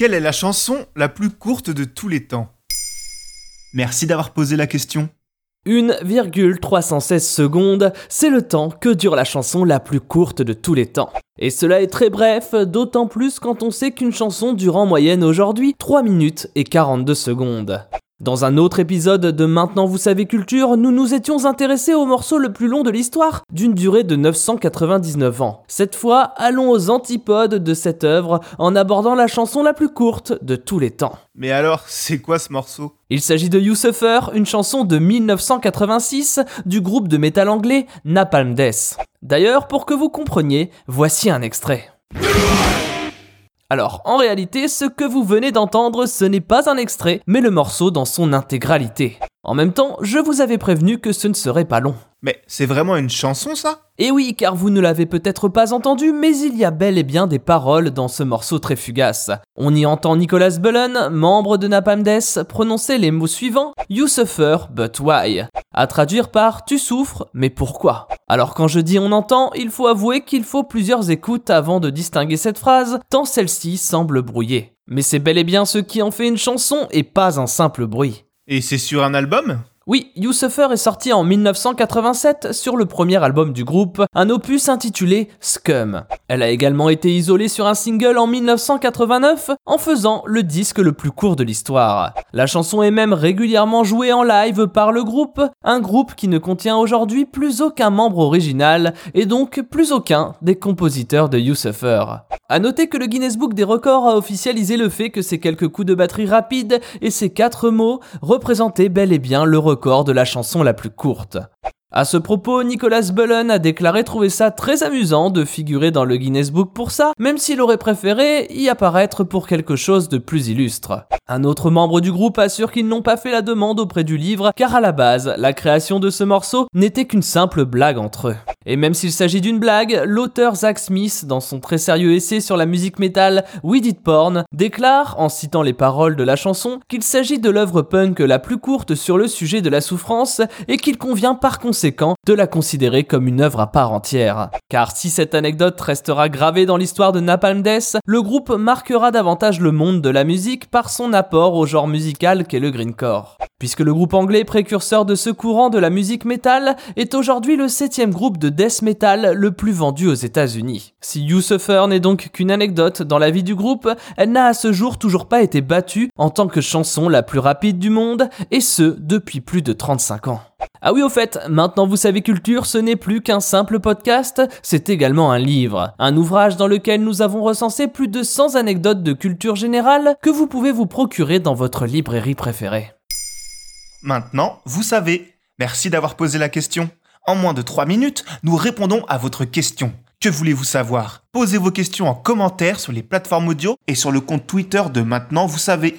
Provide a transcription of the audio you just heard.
Quelle est la chanson la plus courte de tous les temps? Merci d'avoir posé la question. 1,316 secondes, c'est le temps que dure la chanson la plus courte de tous les temps. Et cela est très bref, d'autant plus quand on sait qu'une chanson dure en moyenne aujourd'hui 3 minutes et 42 secondes. Dans un autre épisode de Maintenant vous savez culture, nous nous étions intéressés au morceau le plus long de l'histoire, d'une durée de 999 ans. Cette fois, allons aux antipodes de cette œuvre en abordant la chanson la plus courte de tous les temps. Mais alors, c'est quoi ce morceau? Il s'agit de You Suffer, une chanson de 1986 du groupe de métal anglais Napalm Death. D'ailleurs, pour que vous compreniez, voici un extrait. Alors, en réalité, ce que vous venez d'entendre, ce n'est pas un extrait, mais le morceau dans son intégralité. En même temps, je vous avais prévenu que ce ne serait pas long. Mais c'est vraiment une chanson ça? Et oui, car vous ne l'avez peut-être pas entendu, mais il y a bel et bien des paroles dans ce morceau très fugace. On y entend Nicolas Bullen, membre de Napalm Death, prononcer les mots suivants You suffer, but why? À traduire par Tu souffres, mais pourquoi? Alors quand je dis on entend, il faut avouer qu'il faut plusieurs écoutes avant de distinguer cette phrase, tant celle-ci semble brouillée. Mais c'est bel et bien ce qui en fait une chanson et pas un simple bruit. Et c'est sur un album Oui, You est sorti en 1987 sur le premier album du groupe, un opus intitulé Scum. Elle a également été isolée sur un single en 1989 en faisant le disque le plus court de l'histoire. La chanson est même régulièrement jouée en live par le groupe, un groupe qui ne contient aujourd'hui plus aucun membre original et donc plus aucun des compositeurs de You. A noter que le Guinness Book des records a officialisé le fait que ces quelques coups de batterie rapides et ces quatre mots représentaient bel et bien le record de la chanson la plus courte. À ce propos, Nicolas Bullen a déclaré trouver ça très amusant de figurer dans le Guinness Book pour ça, même s'il aurait préféré y apparaître pour quelque chose de plus illustre. Un autre membre du groupe assure qu'ils n'ont pas fait la demande auprès du livre, car à la base, la création de ce morceau n'était qu'une simple blague entre eux. Et même s'il s'agit d'une blague, l'auteur Zach Smith, dans son très sérieux essai sur la musique métal We Did Porn, déclare, en citant les paroles de la chanson, qu'il s'agit de l'œuvre punk la plus courte sur le sujet de la souffrance et qu'il convient par conséquent de la considérer comme une œuvre à part entière. Car si cette anecdote restera gravée dans l'histoire de Napalm Death, le groupe marquera davantage le monde de la musique par son apport au genre musical qu'est le greencore. Puisque le groupe anglais précurseur de ce courant de la musique metal est aujourd'hui le septième groupe de death metal le plus vendu aux États-Unis. Si You Suffer n'est donc qu'une anecdote dans la vie du groupe, elle n'a à ce jour toujours pas été battue en tant que chanson la plus rapide du monde, et ce depuis plus de 35 ans. Ah oui, au fait, maintenant vous savez culture, ce n'est plus qu'un simple podcast, c'est également un livre. Un ouvrage dans lequel nous avons recensé plus de 100 anecdotes de culture générale que vous pouvez vous procurer dans votre librairie préférée. Maintenant, vous savez. Merci d'avoir posé la question. En moins de 3 minutes, nous répondons à votre question. Que voulez-vous savoir? Posez vos questions en commentaire sur les plateformes audio et sur le compte Twitter de Maintenant, vous savez.